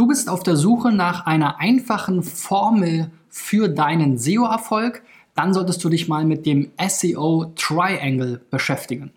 Du bist auf der Suche nach einer einfachen Formel für deinen SEO-Erfolg, dann solltest du dich mal mit dem SEO Triangle beschäftigen.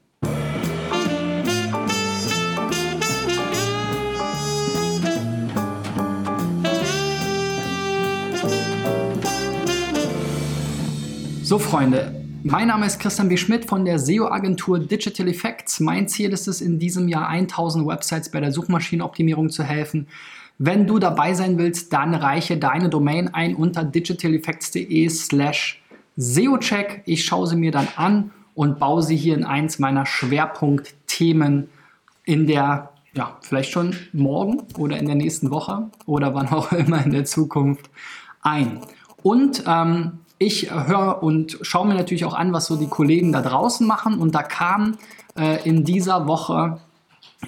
So Freunde, mein Name ist Christian B. Schmidt von der SEO-Agentur Digital Effects. Mein Ziel ist es, in diesem Jahr 1000 Websites bei der Suchmaschinenoptimierung zu helfen. Wenn du dabei sein willst, dann reiche deine Domain ein unter digitaleffects.de slash SEO-Check. Ich schaue sie mir dann an und baue sie hier in eins meiner Schwerpunktthemen in der, ja, vielleicht schon morgen oder in der nächsten Woche oder wann auch immer in der Zukunft ein. Und ähm, ich höre und schaue mir natürlich auch an, was so die Kollegen da draußen machen. Und da kam äh, in dieser Woche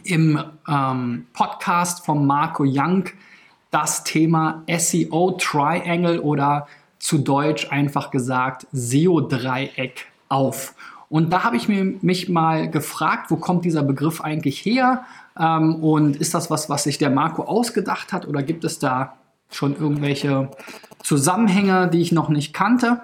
im ähm, Podcast von Marco Young das Thema SEO Triangle oder zu Deutsch einfach gesagt SEO-Dreieck auf. Und da habe ich mir, mich mal gefragt, wo kommt dieser Begriff eigentlich her? Ähm, und ist das was, was sich der Marco ausgedacht hat oder gibt es da schon irgendwelche Zusammenhänge, die ich noch nicht kannte?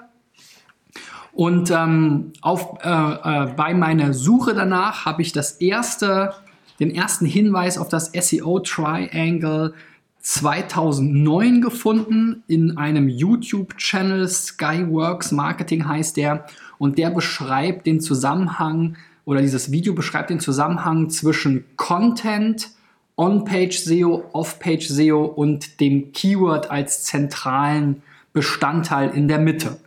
Und ähm, auf, äh, äh, bei meiner Suche danach habe ich das erste, den ersten Hinweis auf das SEO Triangle 2009 gefunden in einem YouTube-Channel, Skyworks Marketing heißt der, und der beschreibt den Zusammenhang oder dieses Video beschreibt den Zusammenhang zwischen Content, On-Page SEO, Off-Page SEO und dem Keyword als zentralen Bestandteil in der Mitte.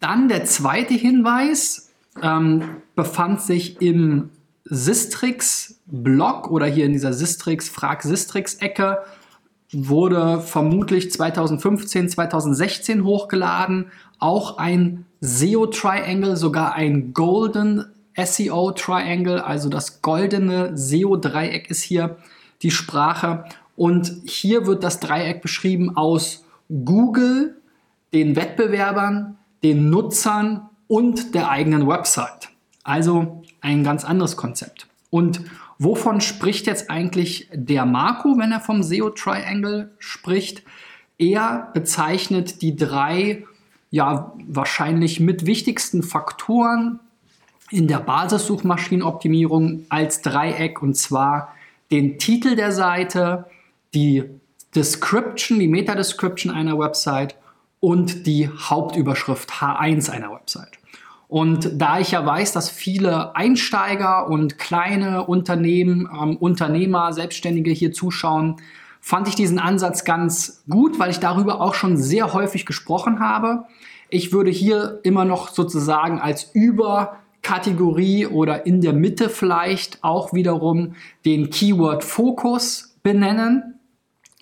Dann der zweite Hinweis ähm, befand sich im Sistrix-Blog oder hier in dieser Sistrix, Frag Sistrix-Ecke, wurde vermutlich 2015, 2016 hochgeladen. Auch ein SEO-Triangle, sogar ein Golden SEO-Triangle, also das goldene SEO-Dreieck ist hier die Sprache. Und hier wird das Dreieck beschrieben aus Google, den Wettbewerbern, den Nutzern und der eigenen Website. Also ein ganz anderes Konzept. Und wovon spricht jetzt eigentlich der Marco, wenn er vom SEO Triangle spricht? Er bezeichnet die drei ja wahrscheinlich mit wichtigsten Faktoren in der Basissuchmaschinenoptimierung als Dreieck und zwar den Titel der Seite, die Description, die Meta-Description einer Website und die Hauptüberschrift H1 einer Website. Und da ich ja weiß, dass viele Einsteiger und kleine Unternehmen, ähm, Unternehmer, Selbstständige hier zuschauen, fand ich diesen Ansatz ganz gut, weil ich darüber auch schon sehr häufig gesprochen habe. Ich würde hier immer noch sozusagen als Überkategorie oder in der Mitte vielleicht auch wiederum den Keyword Fokus benennen.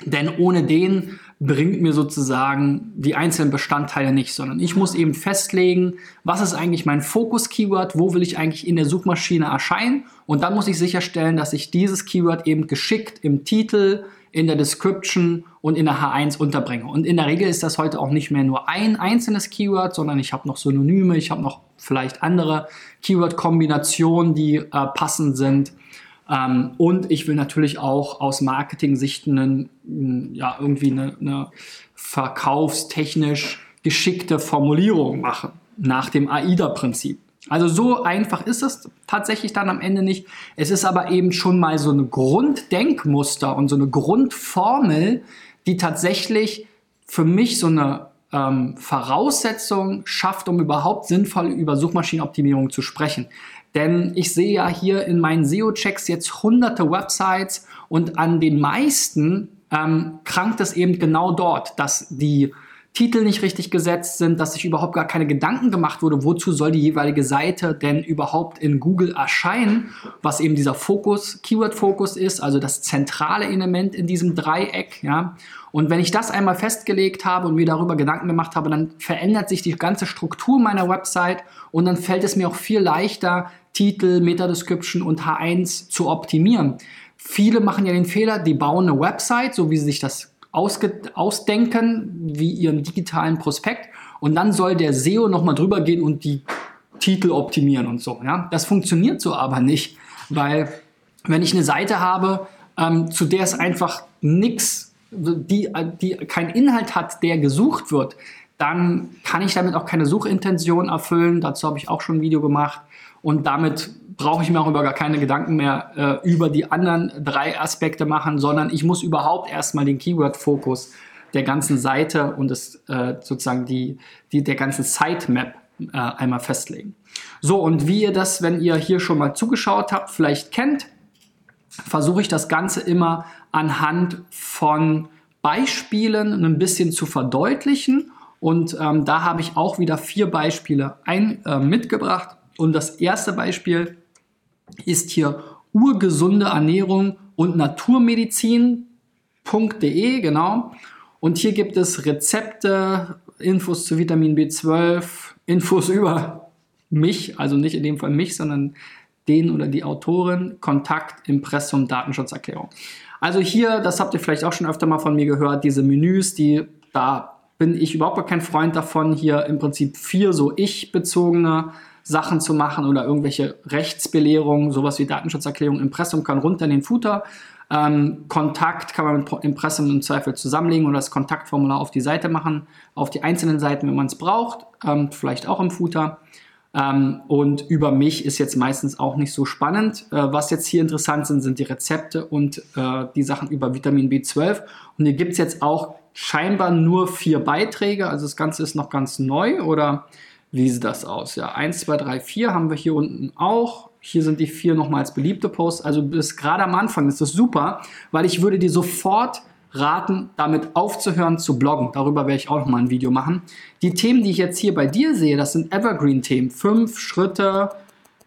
Denn ohne den bringt mir sozusagen die einzelnen Bestandteile nicht, sondern ich muss eben festlegen, was ist eigentlich mein Fokus-Keyword, wo will ich eigentlich in der Suchmaschine erscheinen und dann muss ich sicherstellen, dass ich dieses Keyword eben geschickt im Titel, in der Description und in der H1 unterbringe. Und in der Regel ist das heute auch nicht mehr nur ein einzelnes Keyword, sondern ich habe noch Synonyme, ich habe noch vielleicht andere Keyword-Kombinationen, die äh, passend sind. Ähm, und ich will natürlich auch aus Marketing-Sicht ja, irgendwie eine, eine verkaufstechnisch geschickte Formulierung machen, nach dem AIDA-Prinzip. Also so einfach ist es tatsächlich dann am Ende nicht. Es ist aber eben schon mal so ein Grunddenkmuster und so eine Grundformel, die tatsächlich für mich so eine ähm, Voraussetzung schafft, um überhaupt sinnvoll über Suchmaschinenoptimierung zu sprechen. Denn ich sehe ja hier in meinen SEO-Checks jetzt hunderte Websites und an den meisten ähm, krankt es eben genau dort, dass die Titel nicht richtig gesetzt sind, dass sich überhaupt gar keine Gedanken gemacht wurde, wozu soll die jeweilige Seite denn überhaupt in Google erscheinen, was eben dieser Fokus, Keyword-Fokus ist, also das zentrale Element in diesem Dreieck, ja. Und wenn ich das einmal festgelegt habe und mir darüber Gedanken gemacht habe, dann verändert sich die ganze Struktur meiner Website und dann fällt es mir auch viel leichter, Titel, Meta-Description und H1 zu optimieren. Viele machen ja den Fehler, die bauen eine Website, so wie sie sich das ausdenken, wie ihren digitalen Prospekt, und dann soll der SEO nochmal drüber gehen und die Titel optimieren und so. Ja? Das funktioniert so aber nicht, weil wenn ich eine Seite habe, ähm, zu der es einfach nichts, die, die keinen Inhalt hat, der gesucht wird, dann kann ich damit auch keine Suchintention erfüllen. Dazu habe ich auch schon ein Video gemacht. Und damit brauche ich mir auch über gar keine Gedanken mehr äh, über die anderen drei Aspekte machen, sondern ich muss überhaupt erstmal den Keyword-Fokus der ganzen Seite und das, äh, sozusagen die, die, der ganzen Sitemap äh, einmal festlegen. So, und wie ihr das, wenn ihr hier schon mal zugeschaut habt, vielleicht kennt, versuche ich das Ganze immer anhand von Beispielen ein bisschen zu verdeutlichen. Und ähm, da habe ich auch wieder vier Beispiele ein, äh, mitgebracht. Und das erste Beispiel ist hier urgesunde Ernährung und Naturmedizin.de, genau. Und hier gibt es Rezepte, Infos zu Vitamin B12, Infos über mich, also nicht in dem Fall mich, sondern den oder die Autorin, Kontakt, Impressum, Datenschutzerklärung. Also hier, das habt ihr vielleicht auch schon öfter mal von mir gehört, diese Menüs, die da bin ich überhaupt kein Freund davon, hier im Prinzip vier so ich-bezogene Sachen zu machen oder irgendwelche Rechtsbelehrungen, sowas wie Datenschutzerklärung, Impressum kann runter in den Footer. Ähm, Kontakt kann man mit Impressum im Zweifel zusammenlegen oder das Kontaktformular auf die Seite machen, auf die einzelnen Seiten, wenn man es braucht, ähm, vielleicht auch im Footer. Ähm, und über mich ist jetzt meistens auch nicht so spannend. Äh, was jetzt hier interessant sind, sind die Rezepte und äh, die Sachen über Vitamin B12. Und hier gibt es jetzt auch scheinbar nur vier Beiträge. Also das Ganze ist noch ganz neu oder wie sieht das aus? Ja, 1, 2, 3, 4 haben wir hier unten auch. Hier sind die vier nochmals beliebte Posts. Also bis gerade am Anfang ist das super, weil ich würde dir sofort raten, damit aufzuhören zu bloggen. Darüber werde ich auch nochmal ein Video machen. Die Themen, die ich jetzt hier bei dir sehe, das sind Evergreen-Themen. Fünf Schritte,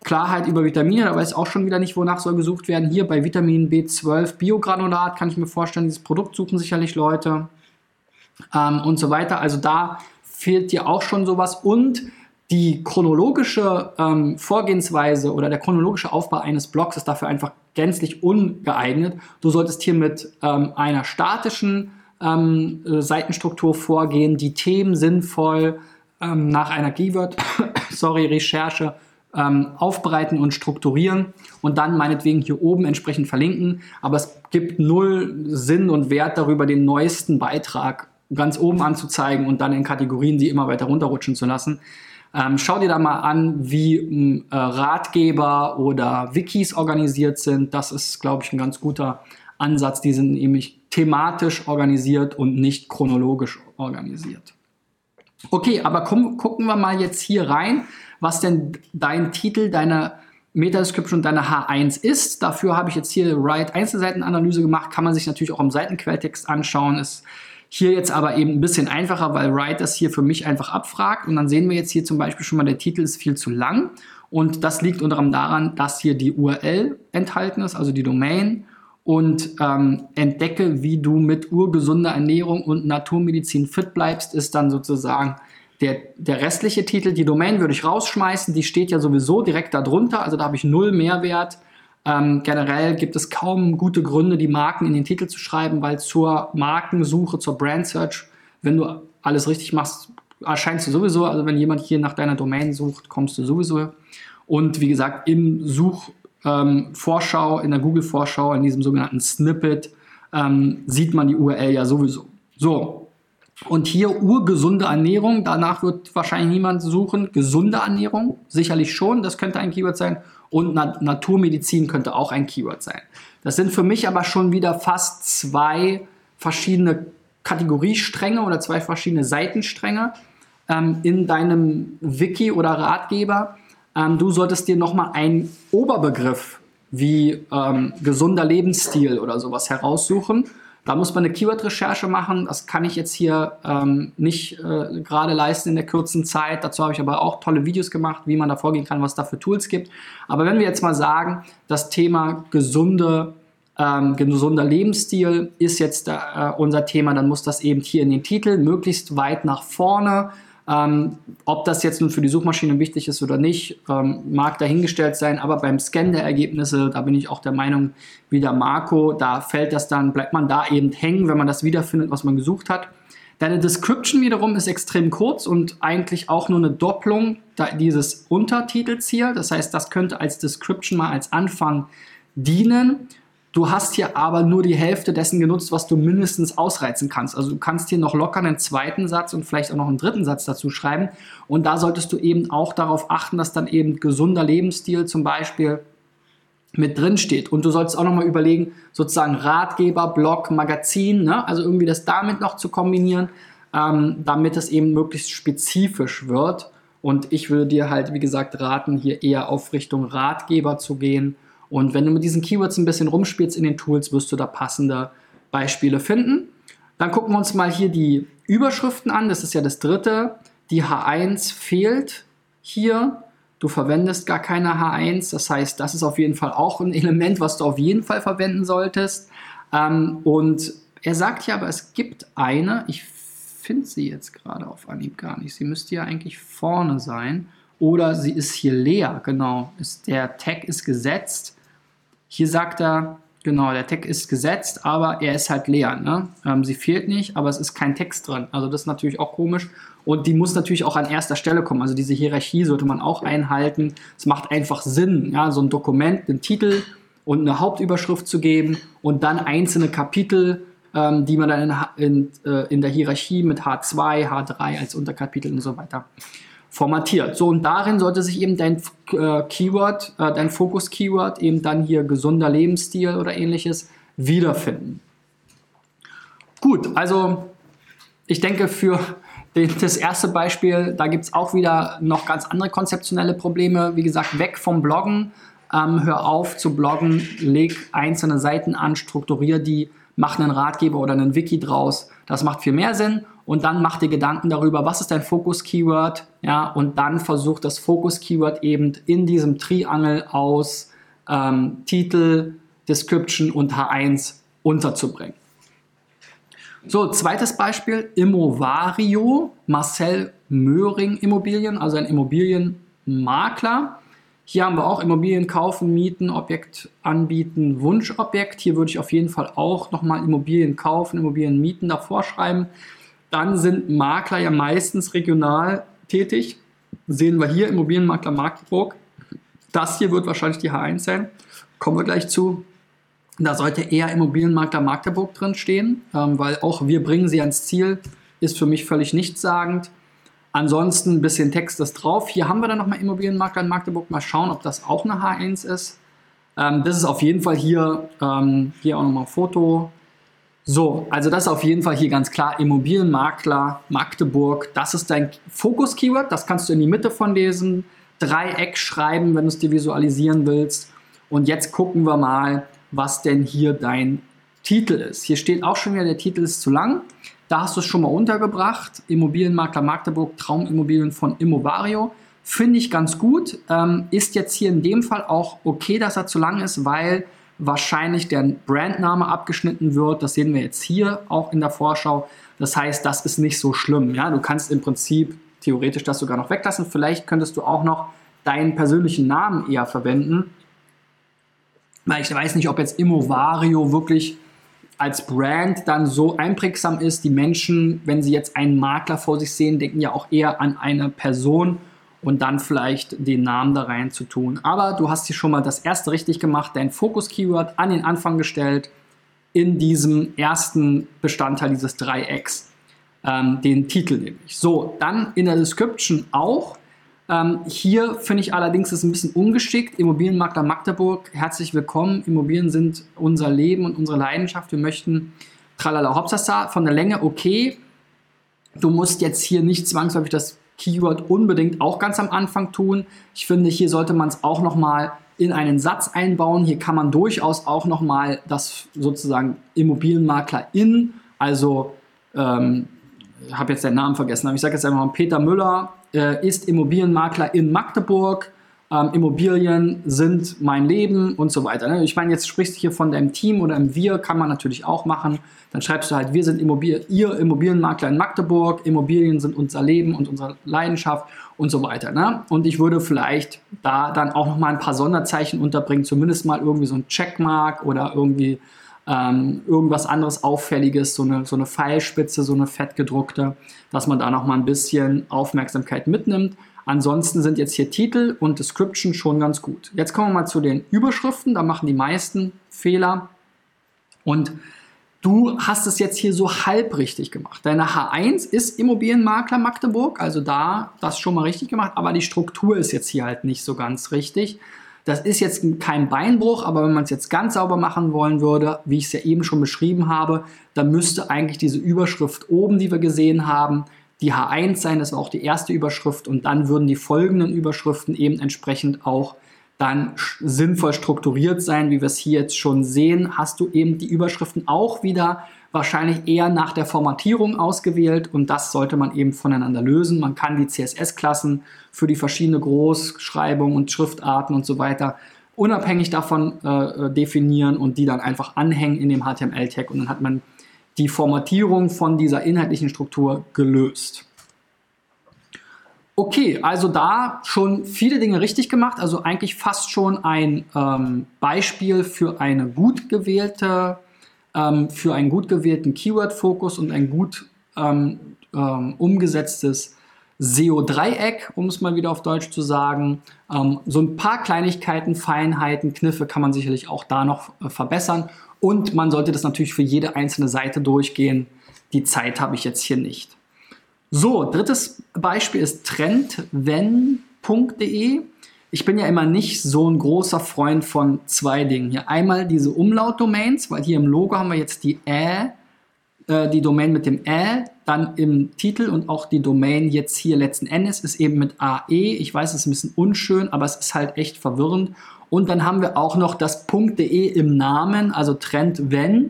Klarheit über Vitamine, da weiß auch schon wieder nicht, wonach soll gesucht werden. Hier bei Vitamin B12 Biogranulat kann ich mir vorstellen, dieses Produkt suchen sicherlich Leute ähm, und so weiter. Also da fehlt dir auch schon sowas und die chronologische ähm, Vorgehensweise oder der chronologische Aufbau eines Blogs ist dafür einfach gänzlich ungeeignet. Du solltest hier mit ähm, einer statischen ähm, äh, Seitenstruktur vorgehen, die Themen sinnvoll ähm, nach einer Keyword, sorry, Recherche ähm, aufbereiten und strukturieren und dann meinetwegen hier oben entsprechend verlinken. Aber es gibt null Sinn und Wert darüber, den neuesten Beitrag ganz oben anzuzeigen und dann in Kategorien die immer weiter runterrutschen zu lassen. Ähm, schau dir da mal an, wie ähm, äh, Ratgeber oder Wikis organisiert sind. Das ist, glaube ich, ein ganz guter Ansatz. Die sind nämlich thematisch organisiert und nicht chronologisch organisiert. Okay, aber komm, gucken wir mal jetzt hier rein, was denn dein Titel deiner Meta-Description deiner H1 ist. Dafür habe ich jetzt hier Write Einzelseitenanalyse gemacht. Kann man sich natürlich auch im Seitenquelltext anschauen. Ist hier jetzt aber eben ein bisschen einfacher, weil Write das hier für mich einfach abfragt. Und dann sehen wir jetzt hier zum Beispiel schon mal, der Titel ist viel zu lang. Und das liegt unter anderem daran, dass hier die URL enthalten ist, also die Domain. Und ähm, entdecke, wie du mit urgesunder Ernährung und Naturmedizin fit bleibst, ist dann sozusagen der, der restliche Titel. Die Domain würde ich rausschmeißen, die steht ja sowieso direkt darunter, also da habe ich null Mehrwert. Ähm, generell gibt es kaum gute Gründe, die Marken in den Titel zu schreiben, weil zur Markensuche, zur Brand Search, wenn du alles richtig machst, erscheinst du sowieso. Also wenn jemand hier nach deiner Domain sucht, kommst du sowieso. Und wie gesagt, im Suchvorschau, ähm, in der Google-Vorschau, in diesem sogenannten Snippet, ähm, sieht man die URL ja sowieso. So. Und hier urgesunde Ernährung, danach wird wahrscheinlich niemand suchen. Gesunde Ernährung, sicherlich schon, das könnte ein Keyword sein und Na Naturmedizin könnte auch ein Keyword sein. Das sind für mich aber schon wieder fast zwei verschiedene Kategoriestränge oder zwei verschiedene Seitenstränge ähm, in deinem Wiki oder Ratgeber. Ähm, du solltest dir nochmal einen Oberbegriff wie ähm, gesunder Lebensstil oder sowas heraussuchen da muss man eine Keyword-Recherche machen. Das kann ich jetzt hier ähm, nicht äh, gerade leisten in der kurzen Zeit. Dazu habe ich aber auch tolle Videos gemacht, wie man da vorgehen kann, was es da für Tools gibt. Aber wenn wir jetzt mal sagen, das Thema gesunde, ähm, gesunder Lebensstil ist jetzt äh, unser Thema, dann muss das eben hier in den Titel möglichst weit nach vorne ähm, ob das jetzt nun für die Suchmaschine wichtig ist oder nicht, ähm, mag dahingestellt sein, aber beim Scan der Ergebnisse, da bin ich auch der Meinung, wie der Marco, da fällt das dann, bleibt man da eben hängen, wenn man das wiederfindet, was man gesucht hat. Deine Description wiederum ist extrem kurz und eigentlich auch nur eine Doppelung dieses Untertitels hier. Das heißt, das könnte als Description mal als Anfang dienen. Du hast hier aber nur die Hälfte dessen genutzt, was du mindestens ausreizen kannst. Also du kannst hier noch locker einen zweiten Satz und vielleicht auch noch einen dritten Satz dazu schreiben. Und da solltest du eben auch darauf achten, dass dann eben gesunder Lebensstil zum Beispiel mit drin steht. Und du solltest auch nochmal überlegen, sozusagen Ratgeber, Blog, Magazin, ne? also irgendwie das damit noch zu kombinieren, ähm, damit es eben möglichst spezifisch wird. Und ich würde dir halt, wie gesagt, raten, hier eher auf Richtung Ratgeber zu gehen und wenn du mit diesen Keywords ein bisschen rumspielst in den Tools, wirst du da passende Beispiele finden. Dann gucken wir uns mal hier die Überschriften an. Das ist ja das dritte. Die H1 fehlt hier. Du verwendest gar keine H1. Das heißt, das ist auf jeden Fall auch ein Element, was du auf jeden Fall verwenden solltest. Ähm, und er sagt hier aber, es gibt eine. Ich finde sie jetzt gerade auf Anhieb gar nicht. Sie müsste ja eigentlich vorne sein. Oder sie ist hier leer. Genau. Ist, der Tag ist gesetzt. Hier sagt er, genau, der Tag ist gesetzt, aber er ist halt leer. Ne? Ähm, sie fehlt nicht, aber es ist kein Text drin. Also das ist natürlich auch komisch. Und die muss natürlich auch an erster Stelle kommen. Also diese Hierarchie sollte man auch einhalten. Es macht einfach Sinn, ja, so ein Dokument, einen Titel und eine Hauptüberschrift zu geben und dann einzelne Kapitel, ähm, die man dann in, in, äh, in der Hierarchie mit H2, H3 als Unterkapitel und so weiter formatiert. So, und darin sollte sich eben dein äh, Keyword, äh, dein Fokus-Keyword, eben dann hier gesunder Lebensstil oder ähnliches wiederfinden. Gut, also ich denke für den, das erste Beispiel, da gibt es auch wieder noch ganz andere konzeptionelle Probleme. Wie gesagt, weg vom Bloggen, ähm, hör auf zu bloggen, leg einzelne Seiten an, strukturiere die, mach einen Ratgeber oder einen Wiki draus. Das macht viel mehr Sinn und dann mach dir Gedanken darüber, was ist dein Fokus-Keyword, ja, und dann versuch das Fokus-Keyword eben in diesem Triangel aus ähm, Titel, Description und H1 unterzubringen. So, zweites Beispiel, Immovario, Marcel Möhring Immobilien, also ein Immobilienmakler. Hier haben wir auch Immobilien kaufen, mieten, Objekt anbieten, Wunschobjekt. Hier würde ich auf jeden Fall auch nochmal Immobilien kaufen, Immobilien mieten davor schreiben. Dann sind Makler ja meistens regional tätig. Sehen wir hier Immobilienmakler Magdeburg. Das hier wird wahrscheinlich die H1 sein. Kommen wir gleich zu. Da sollte eher Immobilienmakler Magdeburg drin stehen, ähm, weil auch wir bringen sie ans Ziel, ist für mich völlig nichtssagend. Ansonsten ein bisschen Text ist drauf. Hier haben wir dann nochmal Immobilienmakler in Magdeburg. Mal schauen, ob das auch eine H1 ist. Ähm, das ist auf jeden Fall hier, ähm, hier auch nochmal ein Foto. So, also das ist auf jeden Fall hier ganz klar Immobilienmakler Magdeburg. Das ist dein Fokus-Keyword. Das kannst du in die Mitte von diesem Dreieck schreiben, wenn du es dir visualisieren willst. Und jetzt gucken wir mal, was denn hier dein Titel ist. Hier steht auch schon wieder, der Titel ist zu lang. Da hast du es schon mal untergebracht. Immobilienmakler Magdeburg, Traumimmobilien von Immovario. Finde ich ganz gut. Ähm, ist jetzt hier in dem Fall auch okay, dass er zu lang ist, weil wahrscheinlich der Brandname abgeschnitten wird. Das sehen wir jetzt hier auch in der Vorschau. Das heißt, das ist nicht so schlimm. Ja? Du kannst im Prinzip theoretisch das sogar noch weglassen. Vielleicht könntest du auch noch deinen persönlichen Namen eher verwenden. Weil ich weiß nicht, ob jetzt Immovario wirklich als Brand dann so einprägsam ist. Die Menschen, wenn sie jetzt einen Makler vor sich sehen, denken ja auch eher an eine Person und dann vielleicht den Namen da rein zu tun. Aber du hast hier schon mal das erste richtig gemacht, dein Fokus-Keyword an den Anfang gestellt in diesem ersten Bestandteil dieses Dreiecks, ähm, den Titel nämlich. So, dann in der Description auch. Ähm, hier finde ich allerdings es ein bisschen ungeschickt. Immobilienmakler Magdeburg, herzlich willkommen. Immobilien sind unser Leben und unsere Leidenschaft. Wir möchten tralala hopsasa von der Länge okay. Du musst jetzt hier nicht zwangsläufig das Keyword unbedingt auch ganz am Anfang tun. Ich finde, hier sollte man es auch nochmal in einen Satz einbauen. Hier kann man durchaus auch nochmal das sozusagen Immobilienmakler in, also ähm, habe jetzt den Namen vergessen, aber ich sage jetzt einfach mal Peter Müller äh, ist Immobilienmakler in Magdeburg ähm, Immobilien sind mein Leben und so weiter. Ne? Ich meine, jetzt sprichst du hier von deinem Team oder im Wir, kann man natürlich auch machen. Dann schreibst du halt, wir sind Immobil ihr Immobilienmakler in Magdeburg, Immobilien sind unser Leben und unsere Leidenschaft und so weiter. Ne? Und ich würde vielleicht da dann auch nochmal ein paar Sonderzeichen unterbringen, zumindest mal irgendwie so ein Checkmark oder irgendwie ähm, irgendwas anderes Auffälliges, so eine, so eine Pfeilspitze, so eine fettgedruckte, dass man da nochmal ein bisschen Aufmerksamkeit mitnimmt. Ansonsten sind jetzt hier Titel und Description schon ganz gut. Jetzt kommen wir mal zu den Überschriften. Da machen die meisten Fehler. Und du hast es jetzt hier so halb richtig gemacht. Deine H1 ist Immobilienmakler Magdeburg, also da das schon mal richtig gemacht, aber die Struktur ist jetzt hier halt nicht so ganz richtig. Das ist jetzt kein Beinbruch, aber wenn man es jetzt ganz sauber machen wollen würde, wie ich es ja eben schon beschrieben habe, dann müsste eigentlich diese Überschrift oben, die wir gesehen haben, die H1 sein, das war auch die erste Überschrift. Und dann würden die folgenden Überschriften eben entsprechend auch dann sinnvoll strukturiert sein, wie wir es hier jetzt schon sehen, hast du eben die Überschriften auch wieder wahrscheinlich eher nach der Formatierung ausgewählt und das sollte man eben voneinander lösen. Man kann die CSS-Klassen für die verschiedenen Großschreibungen und Schriftarten und so weiter unabhängig davon äh, definieren und die dann einfach anhängen in dem HTML-Tag und dann hat man die Formatierung von dieser inhaltlichen Struktur gelöst. Okay, also da schon viele Dinge richtig gemacht, also eigentlich fast schon ein ähm, Beispiel für eine gut gewählte, ähm, für einen gut gewählten Keyword-Fokus und ein gut ähm, ähm umgesetztes SEO-Dreieck, um es mal wieder auf Deutsch zu sagen. Ähm, so ein paar Kleinigkeiten, Feinheiten, Kniffe kann man sicherlich auch da noch äh, verbessern und man sollte das natürlich für jede einzelne Seite durchgehen. Die Zeit habe ich jetzt hier nicht. So, drittes Beispiel ist trendwen.de. Ich bin ja immer nicht so ein großer Freund von zwei Dingen. Hier einmal diese Umlautdomains, weil hier im Logo haben wir jetzt die Ä, äh, die Domain mit dem Ä, dann im Titel und auch die Domain jetzt hier letzten Endes ist eben mit AE. Ich weiß, es ist ein bisschen unschön, aber es ist halt echt verwirrend. Und dann haben wir auch noch das .de im Namen, also trendwen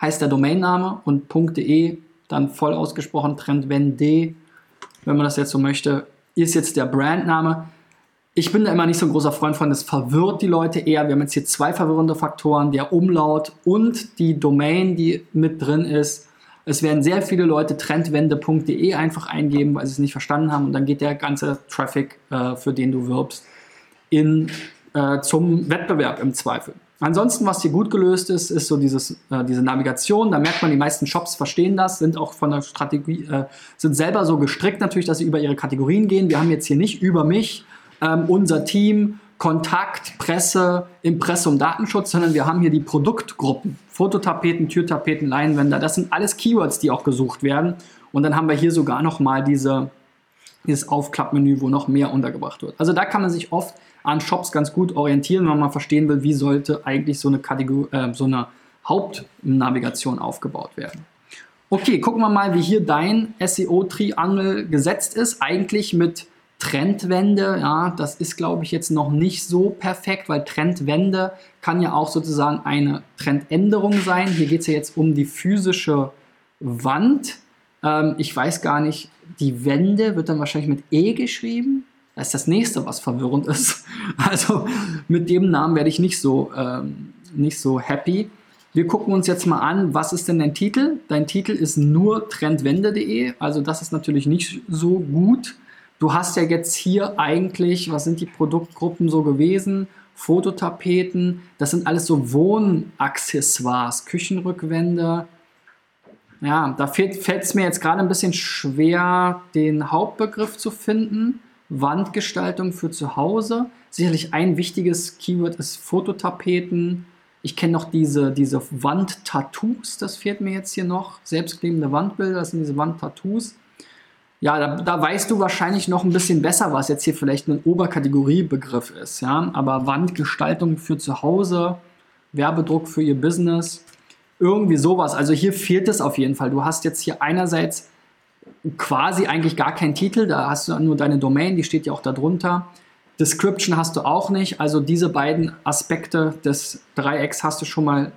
heißt der Domainname und .de dann voll ausgesprochen Trend D, wenn man das jetzt so möchte, ist jetzt der Brandname. Ich bin da immer nicht so ein großer Freund von, das verwirrt die Leute eher. Wir haben jetzt hier zwei verwirrende Faktoren, der Umlaut und die Domain, die mit drin ist. Es werden sehr viele Leute trendwende.de einfach eingeben, weil sie es nicht verstanden haben und dann geht der ganze Traffic, äh, für den du wirbst, in, äh, zum Wettbewerb im Zweifel. Ansonsten, was hier gut gelöst ist, ist so dieses, äh, diese Navigation. Da merkt man, die meisten Shops verstehen das, sind auch von der Strategie, äh, sind selber so gestrickt natürlich, dass sie über ihre Kategorien gehen. Wir haben jetzt hier nicht über mich, ähm, unser Team, Kontakt, Presse, Impressum, Datenschutz, sondern wir haben hier die Produktgruppen. Fototapeten, Türtapeten, Leinwände. Das sind alles Keywords, die auch gesucht werden. Und dann haben wir hier sogar nochmal diese, dieses Aufklappmenü, wo noch mehr untergebracht wird. Also da kann man sich oft an Shops ganz gut orientieren, wenn man verstehen will, wie sollte eigentlich so eine, Kategor äh, so eine Hauptnavigation aufgebaut werden. Okay, gucken wir mal, wie hier dein SEO-Triangle gesetzt ist. Eigentlich mit Trendwende, ja, das ist, glaube ich, jetzt noch nicht so perfekt, weil Trendwende kann ja auch sozusagen eine Trendänderung sein. Hier geht es ja jetzt um die physische Wand. Ähm, ich weiß gar nicht, die Wende wird dann wahrscheinlich mit E geschrieben. Das ist das nächste, was verwirrend ist. Also mit dem Namen werde ich nicht so, ähm, nicht so happy. Wir gucken uns jetzt mal an, was ist denn dein Titel? Dein Titel ist nur trendwende.de, also das ist natürlich nicht so gut. Du hast ja jetzt hier eigentlich, was sind die Produktgruppen so gewesen? Fototapeten, das sind alles so Wohnaccessoires, Küchenrückwände. Ja, da fällt es mir jetzt gerade ein bisschen schwer, den Hauptbegriff zu finden. Wandgestaltung für zu Hause. Sicherlich ein wichtiges Keyword ist Fototapeten. Ich kenne noch diese, diese Wandtattoos, das fehlt mir jetzt hier noch. Selbstklebende Wandbilder, das sind diese Wandtattoos. Ja, da, da, weißt du wahrscheinlich noch ein bisschen besser, was jetzt hier vielleicht ein Oberkategoriebegriff ist. Ja? Aber Wandgestaltung für zu Hause, Werbedruck für ihr Business, irgendwie sowas. Also hier fehlt es auf jeden Fall. Du hast jetzt hier einerseits quasi eigentlich gar keinen Titel, da hast du nur deine Domain, die steht ja auch darunter. Description hast du auch nicht, also diese beiden Aspekte des Dreiecks hast du schon mal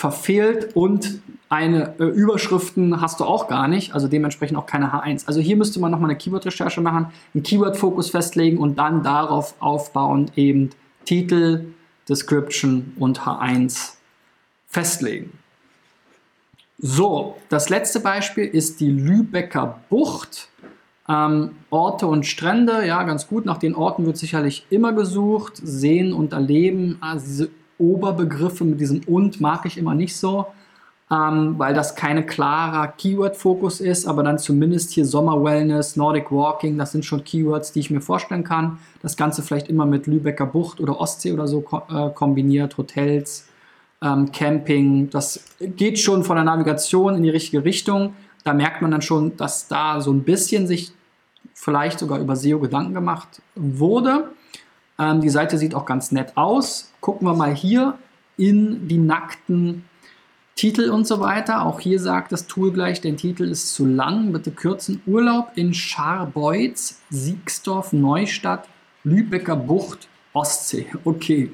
verfehlt und eine äh, Überschriften hast du auch gar nicht, also dementsprechend auch keine H1. Also hier müsste man nochmal eine Keyword-Recherche machen, einen Keyword-Fokus festlegen und dann darauf aufbauend eben Titel, Description und H1 festlegen. So, das letzte Beispiel ist die Lübecker Bucht. Ähm, Orte und Strände, ja, ganz gut. Nach den Orten wird sicherlich immer gesucht. Sehen und erleben. Also diese Oberbegriffe mit diesem und mag ich immer nicht so, ähm, weil das keine klarer Keyword-Fokus ist, aber dann zumindest hier Sommer-Wellness, Nordic Walking, das sind schon Keywords, die ich mir vorstellen kann. Das Ganze vielleicht immer mit Lübecker Bucht oder Ostsee oder so ko äh, kombiniert, Hotels, ähm, Camping. Das geht schon von der Navigation in die richtige Richtung. Da merkt man dann schon, dass da so ein bisschen sich vielleicht sogar über SEO Gedanken gemacht wurde. Ähm, die Seite sieht auch ganz nett aus. Gucken wir mal hier in die nackten Titel und so weiter. Auch hier sagt das Tool gleich, der Titel ist zu lang. Bitte kürzen. Urlaub in Scharbeutz, Siegsdorf, Neustadt, Lübecker Bucht, Ostsee. Okay.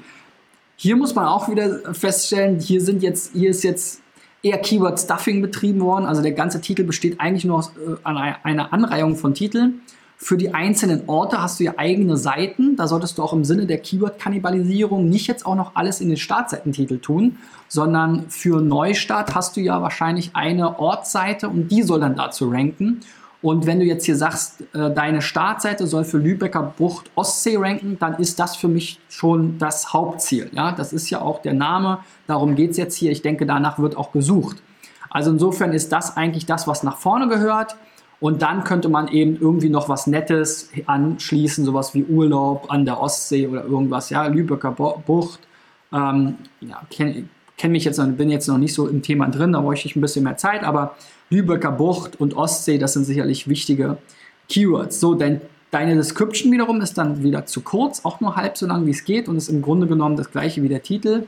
Hier muss man auch wieder feststellen, hier sind jetzt, hier ist jetzt eher Keyword Stuffing betrieben worden. Also der ganze Titel besteht eigentlich nur aus äh, einer Anreihung von Titeln. Für die einzelnen Orte hast du ja eigene Seiten. Da solltest du auch im Sinne der Keyword-Kannibalisierung nicht jetzt auch noch alles in den Startseitentitel tun, sondern für Neustart hast du ja wahrscheinlich eine Ortsseite und die soll dann dazu ranken. Und wenn du jetzt hier sagst, äh, deine Startseite soll für Lübecker Bucht Ostsee ranken, dann ist das für mich schon das Hauptziel. Ja, das ist ja auch der Name. Darum geht es jetzt hier. Ich denke, danach wird auch gesucht. Also insofern ist das eigentlich das, was nach vorne gehört. Und dann könnte man eben irgendwie noch was Nettes anschließen, sowas wie Urlaub an der Ostsee oder irgendwas, ja, Lübecker Bucht. Ähm, ja, kenne kenn mich jetzt, bin jetzt noch nicht so im Thema drin, da bräuchte ich ein bisschen mehr Zeit, aber Lübecker Bucht und Ostsee, das sind sicherlich wichtige Keywords. So, denn deine Description wiederum ist dann wieder zu kurz, auch nur halb so lang wie es geht und ist im Grunde genommen das gleiche wie der Titel.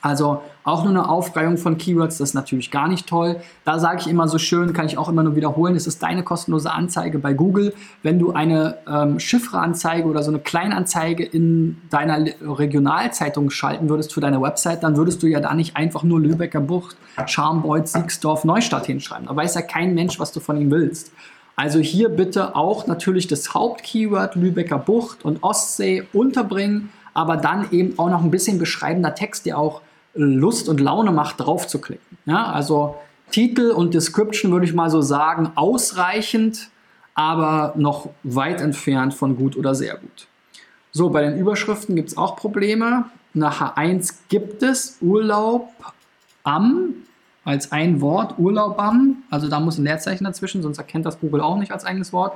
Also auch nur eine Aufreihung von Keywords, das ist natürlich gar nicht toll. Da sage ich immer so schön, kann ich auch immer nur wiederholen, es ist deine kostenlose Anzeige bei Google. Wenn du eine ähm, Chiffre-Anzeige oder so eine Kleinanzeige in deiner Regionalzeitung schalten würdest für deine Website, dann würdest du ja da nicht einfach nur Lübecker Bucht, Scharmbeuth, Siegsdorf, Neustadt hinschreiben. Da weiß ja kein Mensch, was du von ihm willst. Also hier bitte auch natürlich das Hauptkeyword Lübecker Bucht und Ostsee unterbringen, aber dann eben auch noch ein bisschen beschreibender Text, der auch Lust und Laune macht, drauf zu klicken. Ja, also Titel und Description würde ich mal so sagen, ausreichend, aber noch weit entfernt von gut oder sehr gut. So, bei den Überschriften gibt es auch Probleme. Nach H1 gibt es Urlaub am als ein Wort, Urlaub am, also da muss ein Leerzeichen dazwischen, sonst erkennt das Google auch nicht als eigenes Wort.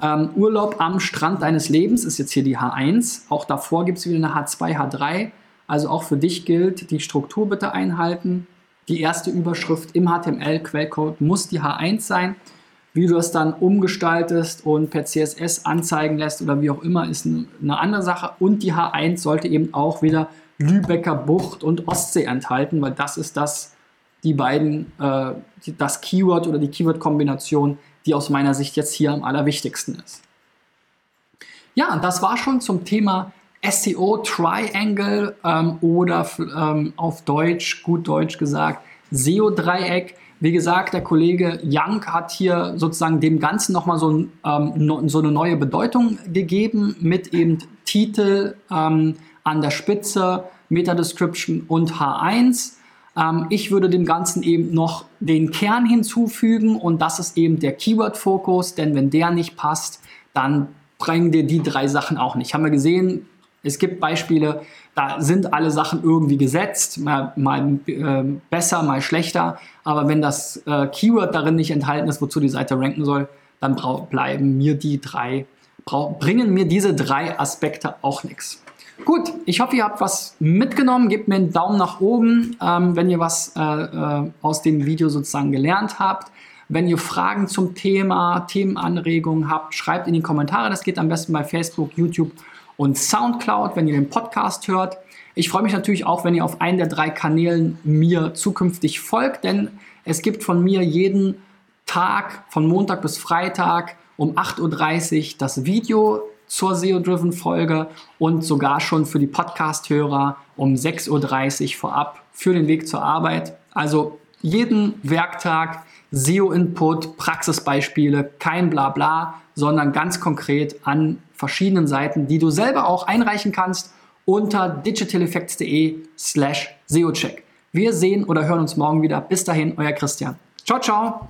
Ähm, Urlaub am Strand deines Lebens ist jetzt hier die H1. Auch davor gibt es wieder eine H2, H3. Also auch für dich gilt, die Struktur bitte einhalten. Die erste Überschrift im HTML-Quellcode muss die H1 sein. Wie du es dann umgestaltest und per CSS anzeigen lässt oder wie auch immer, ist eine andere Sache. Und die H1 sollte eben auch wieder Lübecker Bucht und Ostsee enthalten, weil das ist das, die beiden, äh, das Keyword oder die Keyword-Kombination, die aus meiner Sicht jetzt hier am allerwichtigsten ist. Ja, das war schon zum Thema SEO Triangle ähm, oder ähm, auf Deutsch, gut Deutsch gesagt, SEO Dreieck. Wie gesagt, der Kollege Young hat hier sozusagen dem Ganzen nochmal so, ähm, no, so eine neue Bedeutung gegeben mit eben Titel ähm, an der Spitze, Meta-Description und H1. Ähm, ich würde dem Ganzen eben noch den Kern hinzufügen und das ist eben der Keyword-Fokus, denn wenn der nicht passt, dann bringen dir die drei Sachen auch nicht. Haben wir gesehen, es gibt Beispiele, da sind alle Sachen irgendwie gesetzt, mal, mal äh, besser, mal schlechter. Aber wenn das äh, Keyword darin nicht enthalten ist, wozu die Seite ranken soll, dann bleiben mir die drei, bringen mir diese drei Aspekte auch nichts. Gut, ich hoffe, ihr habt was mitgenommen. Gebt mir einen Daumen nach oben, ähm, wenn ihr was äh, äh aus dem Video sozusagen gelernt habt. Wenn ihr Fragen zum Thema, Themenanregungen habt, schreibt in die Kommentare. Das geht am besten bei Facebook, YouTube und Soundcloud, wenn ihr den Podcast hört. Ich freue mich natürlich auch, wenn ihr auf einen der drei Kanälen mir zukünftig folgt, denn es gibt von mir jeden Tag, von Montag bis Freitag um 8.30 Uhr das Video zur SEO-Driven Folge und sogar schon für die Podcast-Hörer um 6.30 Uhr vorab für den Weg zur Arbeit. Also jeden Werktag SEO-Input, Praxisbeispiele, kein Blabla, sondern ganz konkret an verschiedenen Seiten, die du selber auch einreichen kannst unter digitaleffects.de slash SEOcheck. Wir sehen oder hören uns morgen wieder. Bis dahin, euer Christian. Ciao, ciao.